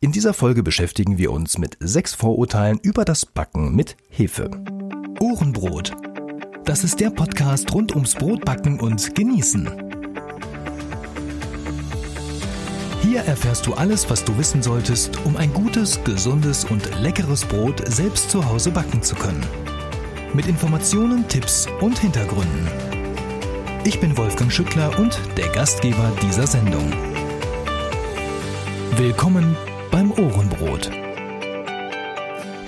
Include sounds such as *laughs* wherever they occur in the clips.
In dieser Folge beschäftigen wir uns mit sechs Vorurteilen über das Backen mit Hefe. Ohrenbrot. Das ist der Podcast rund ums Brotbacken und Genießen. Hier erfährst du alles, was du wissen solltest, um ein gutes, gesundes und leckeres Brot selbst zu Hause backen zu können. Mit Informationen, Tipps und Hintergründen. Ich bin Wolfgang Schückler und der Gastgeber dieser Sendung. Willkommen beim Ohrenbrot.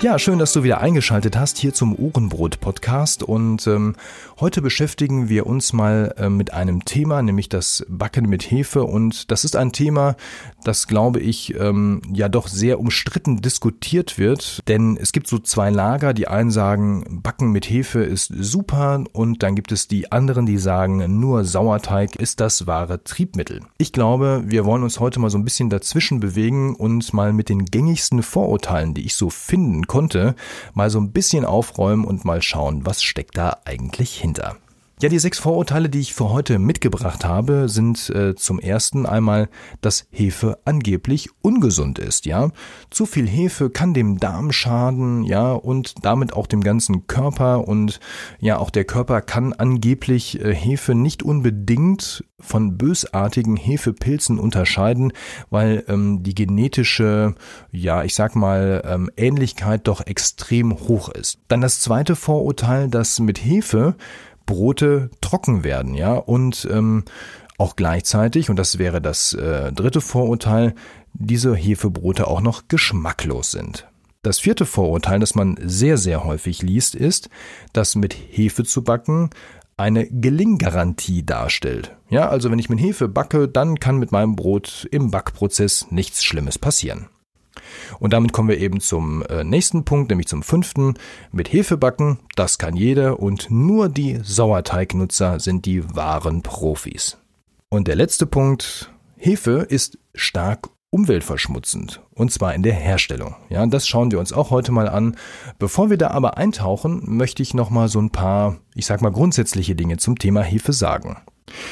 Ja, schön, dass du wieder eingeschaltet hast hier zum Ohrenbrot-Podcast. Und ähm, heute beschäftigen wir uns mal äh, mit einem Thema, nämlich das Backen mit Hefe. Und das ist ein Thema, das, glaube ich, ähm, ja doch sehr umstritten diskutiert wird. Denn es gibt so zwei Lager. Die einen sagen, Backen mit Hefe ist super. Und dann gibt es die anderen, die sagen, nur Sauerteig ist das wahre Triebmittel. Ich glaube, wir wollen uns heute mal so ein bisschen dazwischen bewegen und mal mit den gängigsten Vorurteilen, die ich so finden konnte, mal so ein bisschen aufräumen und mal schauen, was steckt da eigentlich hinter. Ja, die sechs Vorurteile, die ich für heute mitgebracht habe, sind äh, zum ersten einmal, dass Hefe angeblich ungesund ist, ja. Zu viel Hefe kann dem Darm schaden, ja, und damit auch dem ganzen Körper und ja, auch der Körper kann angeblich äh, Hefe nicht unbedingt von bösartigen Hefepilzen unterscheiden, weil ähm, die genetische, ja, ich sag mal, ähm, Ähnlichkeit doch extrem hoch ist. Dann das zweite Vorurteil, dass mit Hefe Brote trocken werden, ja, und ähm, auch gleichzeitig, und das wäre das äh, dritte Vorurteil, diese Hefebrote auch noch geschmacklos sind. Das vierte Vorurteil, das man sehr, sehr häufig liest, ist, dass mit Hefe zu backen eine Gelinggarantie darstellt. Ja, also wenn ich mit Hefe backe, dann kann mit meinem Brot im Backprozess nichts Schlimmes passieren. Und damit kommen wir eben zum äh, nächsten Punkt, nämlich zum fünften. Mit Hefe backen, das kann jeder und nur die Sauerteignutzer sind die wahren Profis. Und der letzte Punkt, Hefe ist stark umweltverschmutzend und zwar in der Herstellung. Ja, das schauen wir uns auch heute mal an. Bevor wir da aber eintauchen, möchte ich noch mal so ein paar, ich sag mal grundsätzliche Dinge zum Thema Hefe sagen.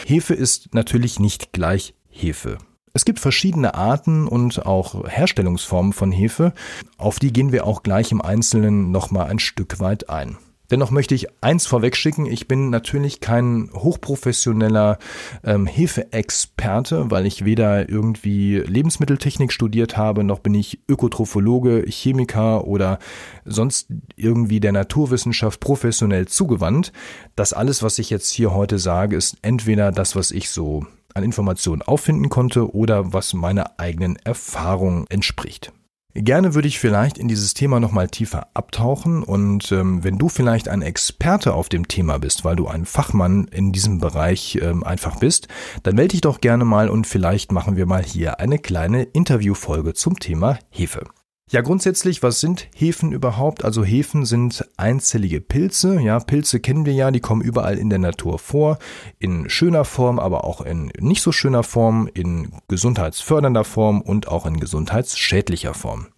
Hefe ist natürlich nicht gleich Hefe. Es gibt verschiedene Arten und auch Herstellungsformen von Hefe, auf die gehen wir auch gleich im Einzelnen nochmal ein Stück weit ein. Dennoch möchte ich eins vorwegschicken, ich bin natürlich kein hochprofessioneller ähm, Hefeexperte, weil ich weder irgendwie Lebensmitteltechnik studiert habe, noch bin ich Ökotrophologe, Chemiker oder sonst irgendwie der Naturwissenschaft professionell zugewandt. Das alles, was ich jetzt hier heute sage, ist entweder das, was ich so an Informationen auffinden konnte oder was meiner eigenen Erfahrung entspricht. Gerne würde ich vielleicht in dieses Thema nochmal tiefer abtauchen und ähm, wenn du vielleicht ein Experte auf dem Thema bist, weil du ein Fachmann in diesem Bereich ähm, einfach bist, dann melde dich doch gerne mal und vielleicht machen wir mal hier eine kleine Interviewfolge zum Thema Hefe. Ja, grundsätzlich, was sind Hefen überhaupt? Also Hefen sind einzellige Pilze. Ja, Pilze kennen wir ja, die kommen überall in der Natur vor. In schöner Form, aber auch in nicht so schöner Form, in gesundheitsfördernder Form und auch in gesundheitsschädlicher Form.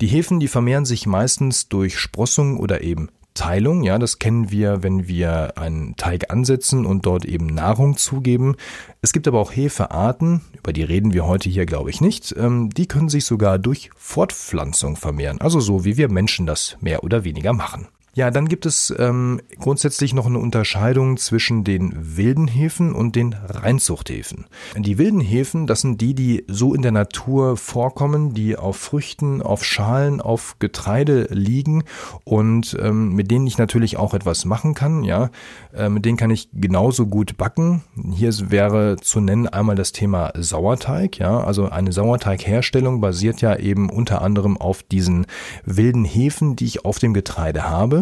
Die Hefen, die vermehren sich meistens durch Sprossung oder eben Teilung. Ja, das kennen wir, wenn wir einen Teig ansetzen und dort eben Nahrung zugeben. Es gibt aber auch Hefearten, über die reden wir heute hier, glaube ich, nicht. Ähm, die können sich sogar durch Fortpflanzung vermehren. Also so, wie wir Menschen das mehr oder weniger machen. Ja, dann gibt es ähm, grundsätzlich noch eine Unterscheidung zwischen den wilden Hefen und den Reinzuchthäfen. Die wilden Hefen, das sind die, die so in der Natur vorkommen, die auf Früchten, auf Schalen, auf Getreide liegen und ähm, mit denen ich natürlich auch etwas machen kann. Ja, äh, mit denen kann ich genauso gut backen. Hier wäre zu nennen einmal das Thema Sauerteig. Ja, also eine Sauerteigherstellung basiert ja eben unter anderem auf diesen wilden Hefen, die ich auf dem Getreide habe.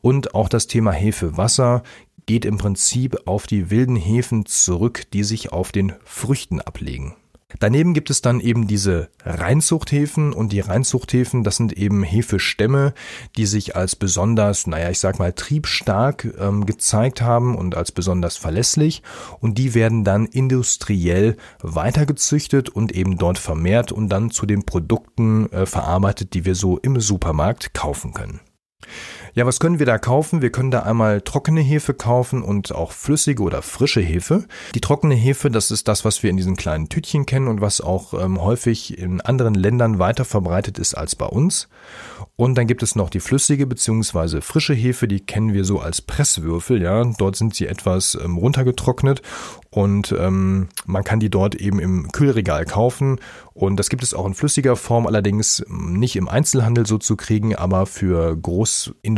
Und auch das Thema Hefewasser geht im Prinzip auf die wilden Hefen zurück, die sich auf den Früchten ablegen. Daneben gibt es dann eben diese Reinzuchthäfen und die Reinzuchthäfen, das sind eben Hefestämme, die sich als besonders, naja, ich sag mal, triebstark ähm, gezeigt haben und als besonders verlässlich und die werden dann industriell weitergezüchtet und eben dort vermehrt und dann zu den Produkten äh, verarbeitet, die wir so im Supermarkt kaufen können. Ja, was können wir da kaufen? Wir können da einmal trockene Hefe kaufen und auch flüssige oder frische Hefe. Die trockene Hefe, das ist das, was wir in diesen kleinen Tütchen kennen und was auch ähm, häufig in anderen Ländern weiter verbreitet ist als bei uns. Und dann gibt es noch die flüssige bzw. frische Hefe, die kennen wir so als Presswürfel. Ja, dort sind sie etwas ähm, runtergetrocknet und ähm, man kann die dort eben im Kühlregal kaufen und das gibt es auch in flüssiger Form, allerdings ähm, nicht im Einzelhandel so zu kriegen, aber für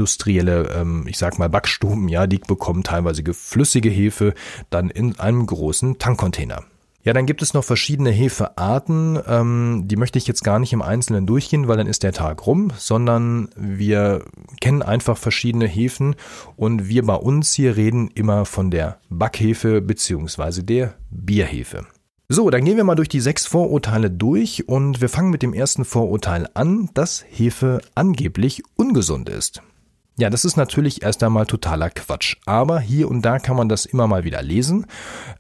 großindustrielle, ähm, ich sag mal Backstuben, ja, die bekommen teilweise flüssige Hefe dann in einem großen Tankcontainer. Ja, dann gibt es noch verschiedene Hefearten. Ähm, die möchte ich jetzt gar nicht im Einzelnen durchgehen, weil dann ist der Tag rum, sondern wir kennen einfach verschiedene Hefen und wir bei uns hier reden immer von der Backhefe beziehungsweise der Bierhefe. So, dann gehen wir mal durch die sechs Vorurteile durch und wir fangen mit dem ersten Vorurteil an, dass Hefe angeblich ungesund ist. Ja, das ist natürlich erst einmal totaler Quatsch. Aber hier und da kann man das immer mal wieder lesen,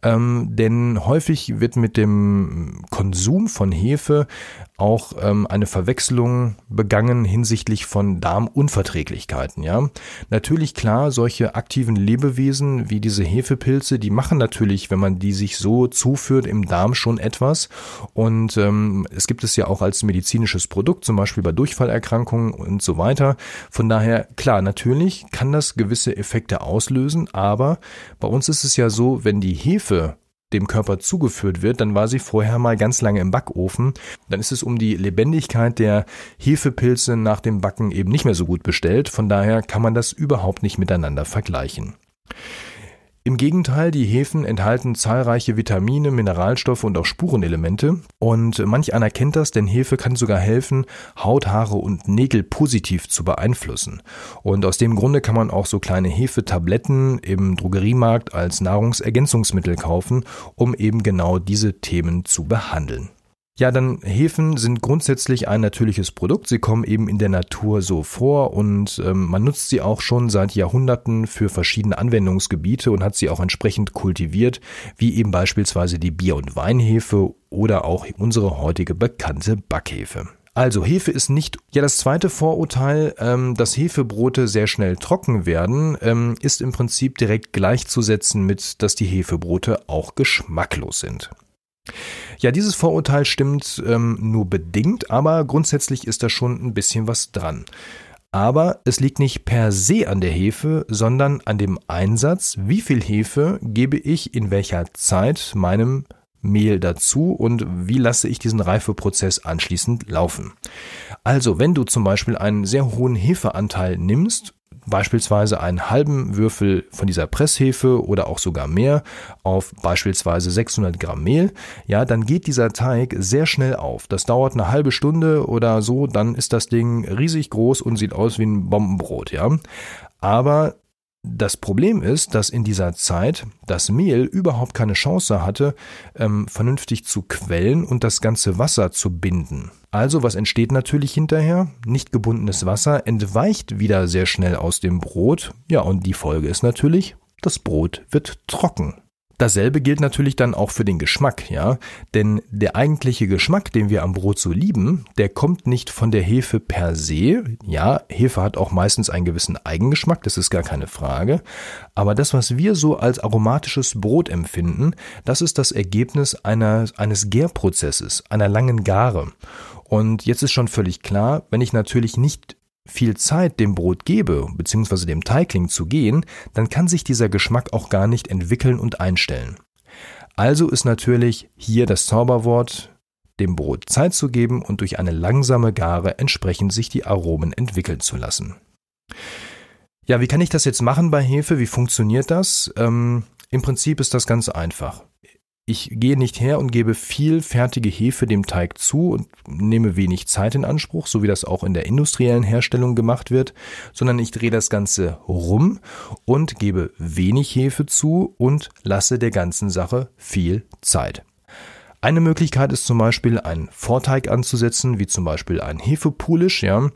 ähm, denn häufig wird mit dem Konsum von Hefe auch ähm, eine Verwechslung begangen hinsichtlich von Darmunverträglichkeiten. Ja, natürlich klar, solche aktiven Lebewesen wie diese Hefepilze, die machen natürlich, wenn man die sich so zuführt im Darm schon etwas. Und ähm, es gibt es ja auch als medizinisches Produkt, zum Beispiel bei Durchfallerkrankungen und so weiter. Von daher klar, natürlich kann das gewisse Effekte auslösen, aber bei uns ist es ja so, wenn die Hefe dem Körper zugeführt wird, dann war sie vorher mal ganz lange im Backofen. Dann ist es um die Lebendigkeit der Hefepilze nach dem Backen eben nicht mehr so gut bestellt. Von daher kann man das überhaupt nicht miteinander vergleichen. Im Gegenteil, die Hefen enthalten zahlreiche Vitamine, Mineralstoffe und auch Spurenelemente. Und manch einer kennt das, denn Hefe kann sogar helfen, Haut, Haare und Nägel positiv zu beeinflussen. Und aus dem Grunde kann man auch so kleine Hefetabletten im Drogeriemarkt als Nahrungsergänzungsmittel kaufen, um eben genau diese Themen zu behandeln. Ja, dann Hefen sind grundsätzlich ein natürliches Produkt. Sie kommen eben in der Natur so vor und ähm, man nutzt sie auch schon seit Jahrhunderten für verschiedene Anwendungsgebiete und hat sie auch entsprechend kultiviert, wie eben beispielsweise die Bier- und Weinhefe oder auch unsere heutige bekannte Backhefe. Also Hefe ist nicht. Ja, das zweite Vorurteil, ähm, dass Hefebrote sehr schnell trocken werden, ähm, ist im Prinzip direkt gleichzusetzen mit, dass die Hefebrote auch geschmacklos sind. Ja, dieses Vorurteil stimmt ähm, nur bedingt, aber grundsätzlich ist da schon ein bisschen was dran. Aber es liegt nicht per se an der Hefe, sondern an dem Einsatz, wie viel Hefe gebe ich in welcher Zeit meinem Mehl dazu und wie lasse ich diesen Reifeprozess anschließend laufen. Also, wenn du zum Beispiel einen sehr hohen Hefeanteil nimmst beispielsweise einen halben Würfel von dieser Presshefe oder auch sogar mehr auf beispielsweise 600 Gramm Mehl, ja, dann geht dieser Teig sehr schnell auf. Das dauert eine halbe Stunde oder so, dann ist das Ding riesig groß und sieht aus wie ein Bombenbrot, ja. Aber das Problem ist, dass in dieser Zeit das Mehl überhaupt keine Chance hatte, ähm, vernünftig zu quellen und das ganze Wasser zu binden. Also, was entsteht natürlich hinterher? Nicht gebundenes Wasser entweicht wieder sehr schnell aus dem Brot. Ja, und die Folge ist natürlich, das Brot wird trocken. Dasselbe gilt natürlich dann auch für den Geschmack, ja. Denn der eigentliche Geschmack, den wir am Brot so lieben, der kommt nicht von der Hefe per se. Ja, Hefe hat auch meistens einen gewissen Eigengeschmack, das ist gar keine Frage. Aber das, was wir so als aromatisches Brot empfinden, das ist das Ergebnis einer, eines Gärprozesses, einer langen Gare. Und jetzt ist schon völlig klar, wenn ich natürlich nicht viel Zeit dem Brot gebe, beziehungsweise dem Teigling zu gehen, dann kann sich dieser Geschmack auch gar nicht entwickeln und einstellen. Also ist natürlich hier das Zauberwort, dem Brot Zeit zu geben und durch eine langsame Gare entsprechend sich die Aromen entwickeln zu lassen. Ja, wie kann ich das jetzt machen bei Hefe? Wie funktioniert das? Ähm, Im Prinzip ist das ganz einfach. Ich gehe nicht her und gebe viel fertige Hefe dem Teig zu und nehme wenig Zeit in Anspruch, so wie das auch in der industriellen Herstellung gemacht wird, sondern ich drehe das Ganze rum und gebe wenig Hefe zu und lasse der ganzen Sache viel Zeit. Eine Möglichkeit ist zum Beispiel einen Vorteig anzusetzen, wie zum Beispiel ein Hefepulisch, ja.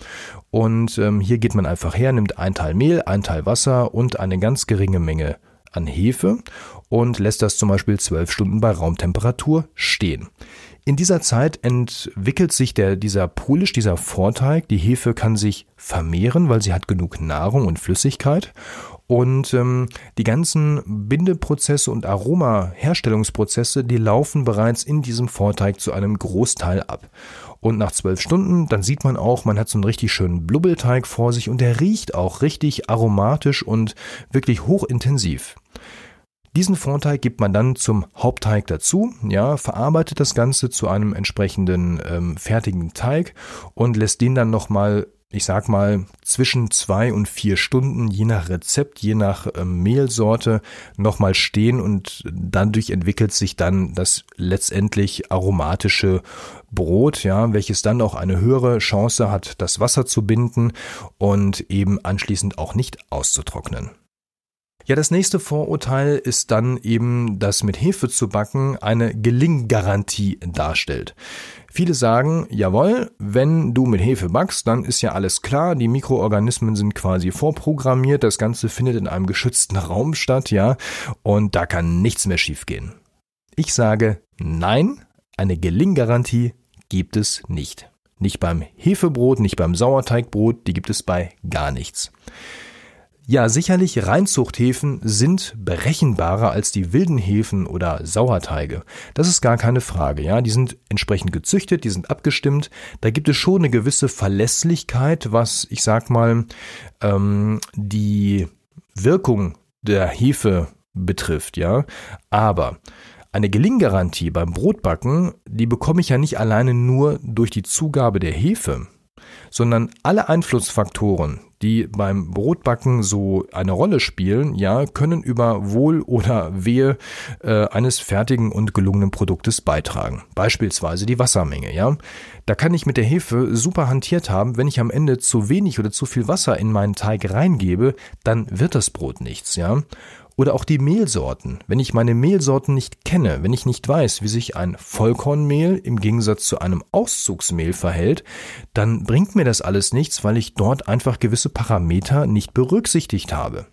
Und ähm, hier geht man einfach her, nimmt ein Teil Mehl, ein Teil Wasser und eine ganz geringe Menge an Hefe und lässt das zum Beispiel zwölf Stunden bei Raumtemperatur stehen. In dieser Zeit entwickelt sich der, dieser Polish, dieser Vorteig. Die Hefe kann sich vermehren, weil sie hat genug Nahrung und Flüssigkeit. Und ähm, die ganzen Bindeprozesse und Aromaherstellungsprozesse, die laufen bereits in diesem Vorteig zu einem Großteil ab. Und nach zwölf Stunden, dann sieht man auch, man hat so einen richtig schönen Blubbelteig vor sich und der riecht auch richtig aromatisch und wirklich hochintensiv. Diesen Vorteig gibt man dann zum Hauptteig dazu, ja, verarbeitet das Ganze zu einem entsprechenden ähm, fertigen Teig und lässt den dann nochmal ich sag mal, zwischen zwei und vier Stunden, je nach Rezept, je nach ähm, Mehlsorte, nochmal stehen und dadurch entwickelt sich dann das letztendlich aromatische Brot, ja, welches dann auch eine höhere Chance hat, das Wasser zu binden und eben anschließend auch nicht auszutrocknen. Ja, das nächste Vorurteil ist dann eben, dass mit Hefe zu backen eine Gelinggarantie darstellt. Viele sagen, jawohl, wenn du mit Hefe backst, dann ist ja alles klar, die Mikroorganismen sind quasi vorprogrammiert, das Ganze findet in einem geschützten Raum statt, ja, und da kann nichts mehr schiefgehen. Ich sage, nein, eine Gelinggarantie gibt es nicht. Nicht beim Hefebrot, nicht beim Sauerteigbrot, die gibt es bei gar nichts. Ja, sicherlich Reinzuchthäfen sind berechenbarer als die wilden Hefen oder Sauerteige. Das ist gar keine Frage, ja. Die sind entsprechend gezüchtet, die sind abgestimmt. Da gibt es schon eine gewisse Verlässlichkeit, was, ich sag mal, ähm, die Wirkung der Hefe betrifft, ja. Aber eine Gelinggarantie beim Brotbacken, die bekomme ich ja nicht alleine nur durch die Zugabe der Hefe sondern alle Einflussfaktoren, die beim Brotbacken so eine Rolle spielen, ja, können über Wohl oder Wehe äh, eines fertigen und gelungenen Produktes beitragen. Beispielsweise die Wassermenge, ja. Da kann ich mit der Hefe super hantiert haben, wenn ich am Ende zu wenig oder zu viel Wasser in meinen Teig reingebe, dann wird das Brot nichts, ja. Oder auch die Mehlsorten. Wenn ich meine Mehlsorten nicht kenne, wenn ich nicht weiß, wie sich ein Vollkornmehl im Gegensatz zu einem Auszugsmehl verhält, dann bringt mir das alles nichts, weil ich dort einfach gewisse Parameter nicht berücksichtigt habe.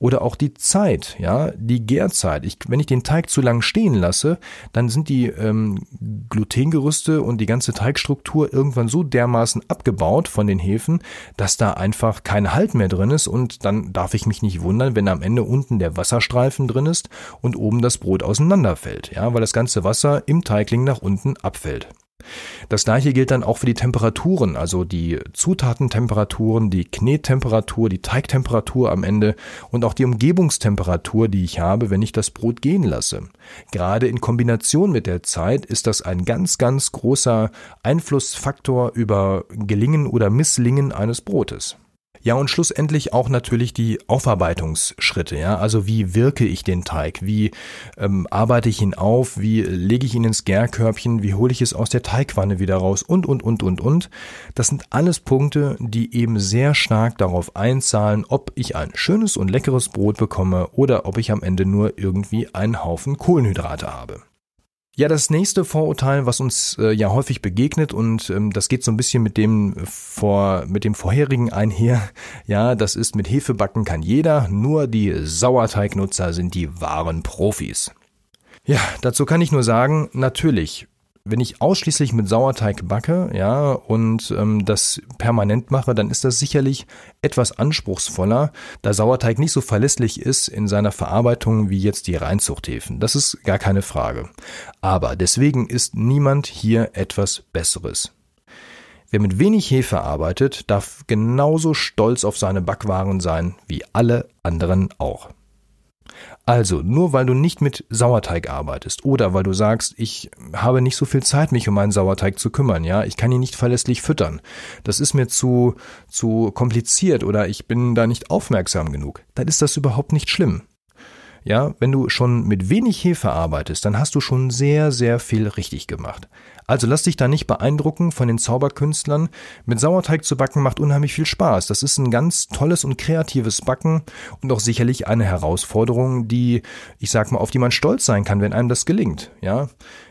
Oder auch die Zeit, ja, die Gärzeit. Ich, wenn ich den Teig zu lang stehen lasse, dann sind die ähm, Glutengerüste und die ganze Teigstruktur irgendwann so dermaßen abgebaut von den Hefen, dass da einfach kein Halt mehr drin ist und dann darf ich mich nicht wundern, wenn am Ende unten der Wasserstreifen drin ist und oben das Brot auseinanderfällt, ja, weil das ganze Wasser im Teigling nach unten abfällt. Das gleiche gilt dann auch für die Temperaturen, also die Zutatentemperaturen, die Knettemperatur, die Teigtemperatur am Ende und auch die Umgebungstemperatur, die ich habe, wenn ich das Brot gehen lasse. Gerade in Kombination mit der Zeit ist das ein ganz, ganz großer Einflussfaktor über Gelingen oder Misslingen eines Brotes. Ja, und schlussendlich auch natürlich die Aufarbeitungsschritte. Ja, also wie wirke ich den Teig? Wie ähm, arbeite ich ihn auf? Wie lege ich ihn ins Gärkörbchen? Wie hole ich es aus der Teigwanne wieder raus? Und, und, und, und, und. Das sind alles Punkte, die eben sehr stark darauf einzahlen, ob ich ein schönes und leckeres Brot bekomme oder ob ich am Ende nur irgendwie einen Haufen Kohlenhydrate habe. Ja, das nächste Vorurteil, was uns äh, ja häufig begegnet und ähm, das geht so ein bisschen mit dem vor mit dem vorherigen einher. *laughs* Ja, das ist mit Hefebacken kann jeder, nur die Sauerteignutzer sind die wahren Profis. Ja, dazu kann ich nur sagen, natürlich wenn ich ausschließlich mit Sauerteig backe, ja, und ähm, das permanent mache, dann ist das sicherlich etwas anspruchsvoller, da Sauerteig nicht so verlässlich ist in seiner Verarbeitung wie jetzt die Reinzuchthäfen. Das ist gar keine Frage. Aber deswegen ist niemand hier etwas Besseres. Wer mit wenig Hefe arbeitet, darf genauso stolz auf seine Backwaren sein wie alle anderen auch. Also, nur weil du nicht mit Sauerteig arbeitest oder weil du sagst, ich habe nicht so viel Zeit, mich um meinen Sauerteig zu kümmern, ja, ich kann ihn nicht verlässlich füttern. Das ist mir zu, zu kompliziert oder ich bin da nicht aufmerksam genug. Dann ist das überhaupt nicht schlimm. Ja, wenn du schon mit wenig Hefe arbeitest, dann hast du schon sehr, sehr viel richtig gemacht. Also lass dich da nicht beeindrucken von den Zauberkünstlern. Mit Sauerteig zu backen macht unheimlich viel Spaß. Das ist ein ganz tolles und kreatives Backen und auch sicherlich eine Herausforderung, die, ich sag mal, auf die man stolz sein kann, wenn einem das gelingt. Ja,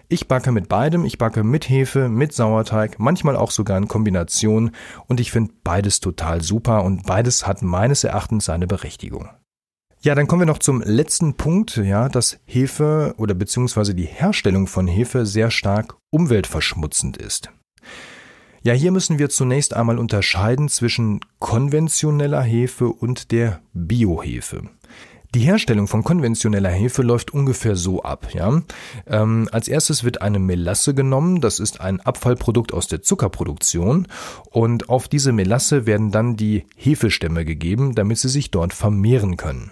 ich backe mit beidem, ich backe mit Hefe, mit Sauerteig, manchmal auch sogar in Kombination und ich finde beides total super und beides hat meines Erachtens seine Berechtigung. Ja, dann kommen wir noch zum letzten Punkt, ja, dass Hefe oder beziehungsweise die Herstellung von Hefe sehr stark umweltverschmutzend ist. Ja, hier müssen wir zunächst einmal unterscheiden zwischen konventioneller Hefe und der Biohefe. Die Herstellung von konventioneller Hefe läuft ungefähr so ab. Ja? Ähm, als erstes wird eine Melasse genommen, das ist ein Abfallprodukt aus der Zuckerproduktion und auf diese Melasse werden dann die Hefestämme gegeben, damit sie sich dort vermehren können.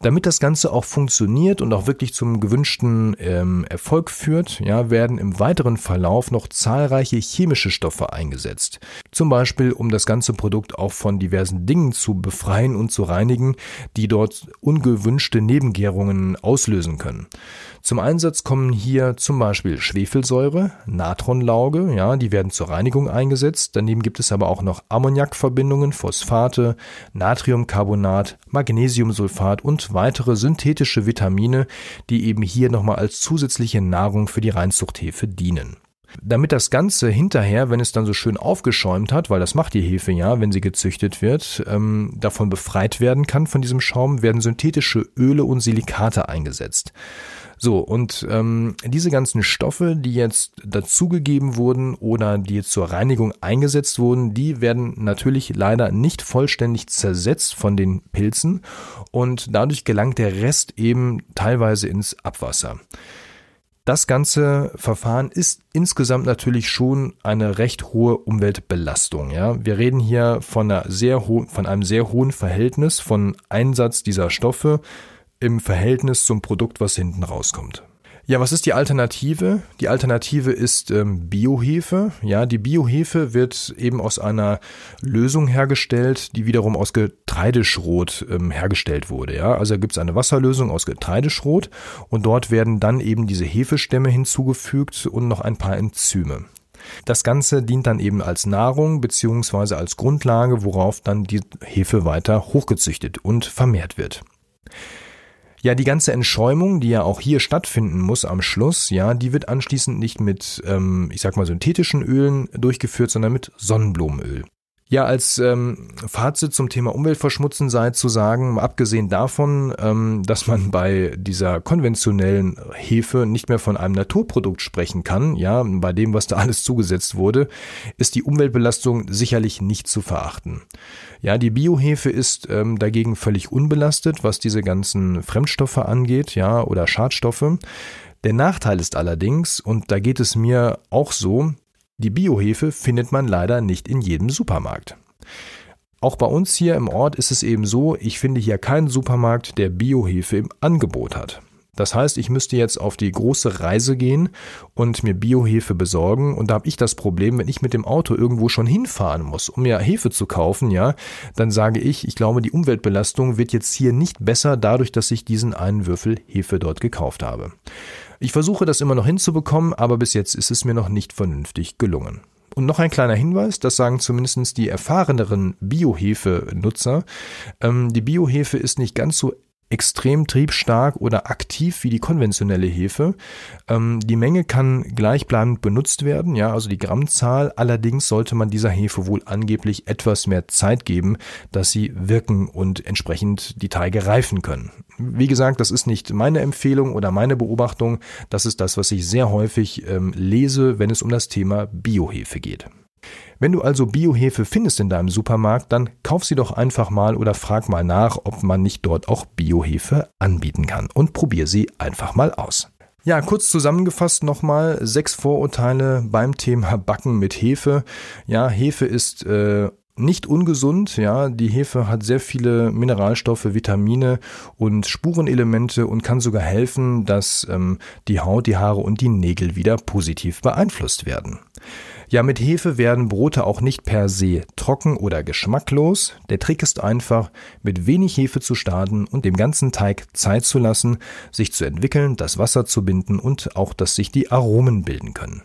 Damit das Ganze auch funktioniert und auch wirklich zum gewünschten ähm, Erfolg führt, ja, werden im weiteren Verlauf noch zahlreiche chemische Stoffe eingesetzt. Zum Beispiel, um das ganze Produkt auch von diversen Dingen zu befreien und zu reinigen, die dort ungewünschte Nebengärungen auslösen können. Zum Einsatz kommen hier zum Beispiel Schwefelsäure, Natronlauge, ja, die werden zur Reinigung eingesetzt. Daneben gibt es aber auch noch Ammoniakverbindungen, Phosphate, Natriumcarbonat, Magnesiumsulfat und weitere synthetische Vitamine, die eben hier nochmal als zusätzliche Nahrung für die Reinzuchthefe dienen. Damit das Ganze hinterher, wenn es dann so schön aufgeschäumt hat, weil das macht die Hefe ja, wenn sie gezüchtet wird, ähm, davon befreit werden kann von diesem Schaum, werden synthetische Öle und Silikate eingesetzt. So, und ähm, diese ganzen Stoffe, die jetzt dazugegeben wurden oder die zur Reinigung eingesetzt wurden, die werden natürlich leider nicht vollständig zersetzt von den Pilzen und dadurch gelangt der Rest eben teilweise ins Abwasser. Das ganze Verfahren ist insgesamt natürlich schon eine recht hohe Umweltbelastung. Ja, wir reden hier von, einer sehr ho von einem sehr hohen Verhältnis von Einsatz dieser Stoffe im Verhältnis zum Produkt, was hinten rauskommt. Ja, was ist die Alternative? Die Alternative ist ähm, Biohefe. Ja, die Biohefe wird eben aus einer Lösung hergestellt, die wiederum aus Getreideschrot ähm, hergestellt wurde. Ja, also gibt es eine Wasserlösung aus Getreideschrot und dort werden dann eben diese Hefestämme hinzugefügt und noch ein paar Enzyme. Das Ganze dient dann eben als Nahrung beziehungsweise als Grundlage, worauf dann die Hefe weiter hochgezüchtet und vermehrt wird. Ja, die ganze Entschäumung, die ja auch hier stattfinden muss am Schluss, ja, die wird anschließend nicht mit, ähm, ich sag mal, synthetischen Ölen durchgeführt, sondern mit Sonnenblumenöl. Ja, als ähm, Fazit zum Thema Umweltverschmutzen sei zu sagen, abgesehen davon, ähm, dass man bei dieser konventionellen Hefe nicht mehr von einem Naturprodukt sprechen kann, ja, bei dem, was da alles zugesetzt wurde, ist die Umweltbelastung sicherlich nicht zu verachten. Ja, die Biohefe ist ähm, dagegen völlig unbelastet, was diese ganzen Fremdstoffe angeht, ja, oder Schadstoffe. Der Nachteil ist allerdings, und da geht es mir auch so, die Biohefe findet man leider nicht in jedem Supermarkt. Auch bei uns hier im Ort ist es eben so, ich finde hier keinen Supermarkt, der Biohefe im Angebot hat. Das heißt, ich müsste jetzt auf die große Reise gehen und mir Biohefe besorgen. Und da habe ich das Problem, wenn ich mit dem Auto irgendwo schon hinfahren muss, um mir Hefe zu kaufen, ja, dann sage ich, ich glaube, die Umweltbelastung wird jetzt hier nicht besser dadurch, dass ich diesen einen Würfel Hefe dort gekauft habe. Ich versuche das immer noch hinzubekommen, aber bis jetzt ist es mir noch nicht vernünftig gelungen. Und noch ein kleiner Hinweis, das sagen zumindest die erfahreneren Biohefe-Nutzer. Ähm, die Biohefe ist nicht ganz so extrem triebstark oder aktiv wie die konventionelle Hefe. Ähm, die Menge kann gleichbleibend benutzt werden, ja, also die Grammzahl. Allerdings sollte man dieser Hefe wohl angeblich etwas mehr Zeit geben, dass sie wirken und entsprechend die Teige reifen können. Wie gesagt, das ist nicht meine Empfehlung oder meine Beobachtung. Das ist das, was ich sehr häufig ähm, lese, wenn es um das Thema Biohefe geht. Wenn du also Biohefe findest in deinem Supermarkt, dann kauf sie doch einfach mal oder frag mal nach, ob man nicht dort auch Biohefe anbieten kann und probier sie einfach mal aus. Ja, kurz zusammengefasst nochmal sechs Vorurteile beim Thema Backen mit Hefe. Ja, Hefe ist äh, nicht ungesund, ja, die Hefe hat sehr viele Mineralstoffe, Vitamine und Spurenelemente und kann sogar helfen, dass ähm, die Haut, die Haare und die Nägel wieder positiv beeinflusst werden. Ja, mit Hefe werden Brote auch nicht per se trocken oder geschmacklos. Der Trick ist einfach, mit wenig Hefe zu starten und dem ganzen Teig Zeit zu lassen, sich zu entwickeln, das Wasser zu binden und auch, dass sich die Aromen bilden können.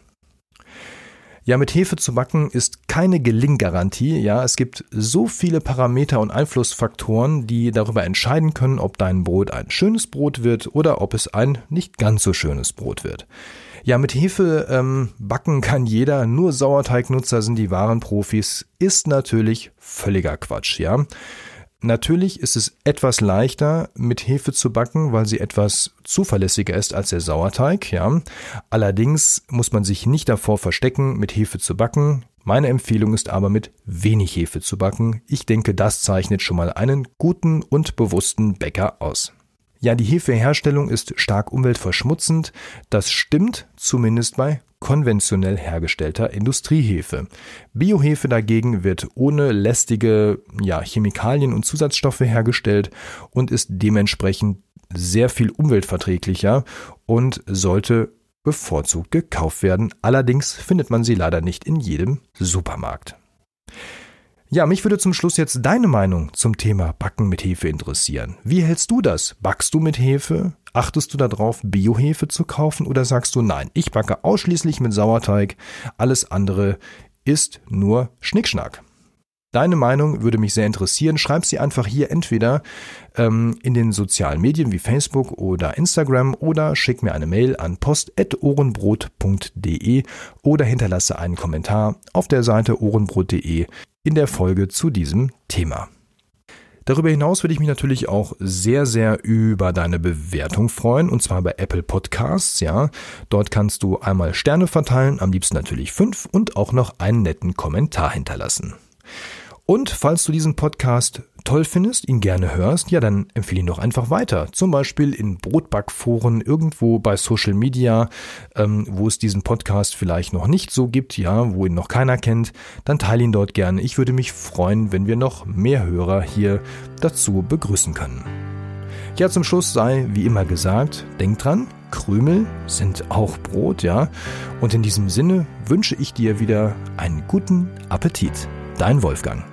Ja, mit Hefe zu backen ist keine Gelinggarantie. Ja, es gibt so viele Parameter und Einflussfaktoren, die darüber entscheiden können, ob dein Brot ein schönes Brot wird oder ob es ein nicht ganz so schönes Brot wird. Ja, mit Hefe ähm, backen kann jeder, nur Sauerteignutzer sind die wahren Profis, ist natürlich völliger Quatsch, ja. Natürlich ist es etwas leichter mit Hefe zu backen, weil sie etwas zuverlässiger ist als der Sauerteig, ja. Allerdings muss man sich nicht davor verstecken, mit Hefe zu backen. Meine Empfehlung ist aber mit wenig Hefe zu backen. Ich denke, das zeichnet schon mal einen guten und bewussten Bäcker aus. Ja, die Hefeherstellung ist stark umweltverschmutzend. Das stimmt zumindest bei konventionell hergestellter Industriehefe. Biohefe dagegen wird ohne lästige ja, Chemikalien und Zusatzstoffe hergestellt und ist dementsprechend sehr viel umweltverträglicher und sollte bevorzugt gekauft werden. Allerdings findet man sie leider nicht in jedem Supermarkt. Ja, mich würde zum Schluss jetzt deine Meinung zum Thema Backen mit Hefe interessieren. Wie hältst du das? Backst du mit Hefe? Achtest du darauf, Biohefe zu kaufen oder sagst du nein, ich backe ausschließlich mit Sauerteig, alles andere ist nur Schnickschnack? Deine Meinung würde mich sehr interessieren. Schreib sie einfach hier entweder ähm, in den sozialen Medien wie Facebook oder Instagram oder schick mir eine Mail an post.ohrenbrot.de oder hinterlasse einen Kommentar auf der Seite ohrenbrot.de in der Folge zu diesem Thema. Darüber hinaus würde ich mich natürlich auch sehr, sehr über deine Bewertung freuen, und zwar bei Apple Podcasts, ja. Dort kannst du einmal Sterne verteilen, am liebsten natürlich fünf, und auch noch einen netten Kommentar hinterlassen. Und falls du diesen Podcast toll findest, ihn gerne hörst, ja, dann empfehle ihn doch einfach weiter. Zum Beispiel in Brotbackforen, irgendwo bei Social Media, ähm, wo es diesen Podcast vielleicht noch nicht so gibt, ja, wo ihn noch keiner kennt, dann teile ihn dort gerne. Ich würde mich freuen, wenn wir noch mehr Hörer hier dazu begrüßen können. Ja, zum Schluss sei wie immer gesagt, denk dran, Krümel sind auch Brot, ja. Und in diesem Sinne wünsche ich dir wieder einen guten Appetit. Dein Wolfgang.